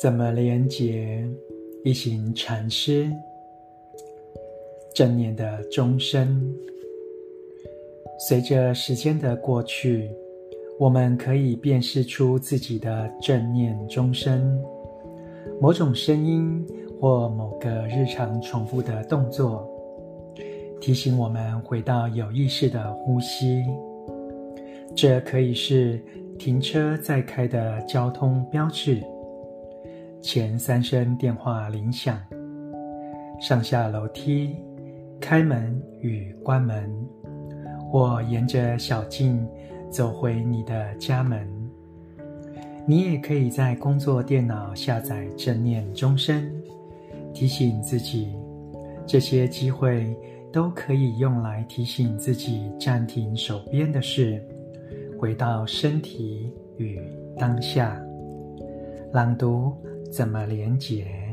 怎么连接？一行禅师正念的钟声。随着时间的过去，我们可以辨识出自己的正念钟声，某种声音或某个日常重复的动作，提醒我们回到有意识的呼吸。这可以是停车再开的交通标志。前三声电话铃响，上下楼梯，开门与关门，我沿着小径走回你的家门。你也可以在工作电脑下载正念钟声，提醒自己。这些机会都可以用来提醒自己暂停手边的事，回到身体与当下。朗读。怎么连接？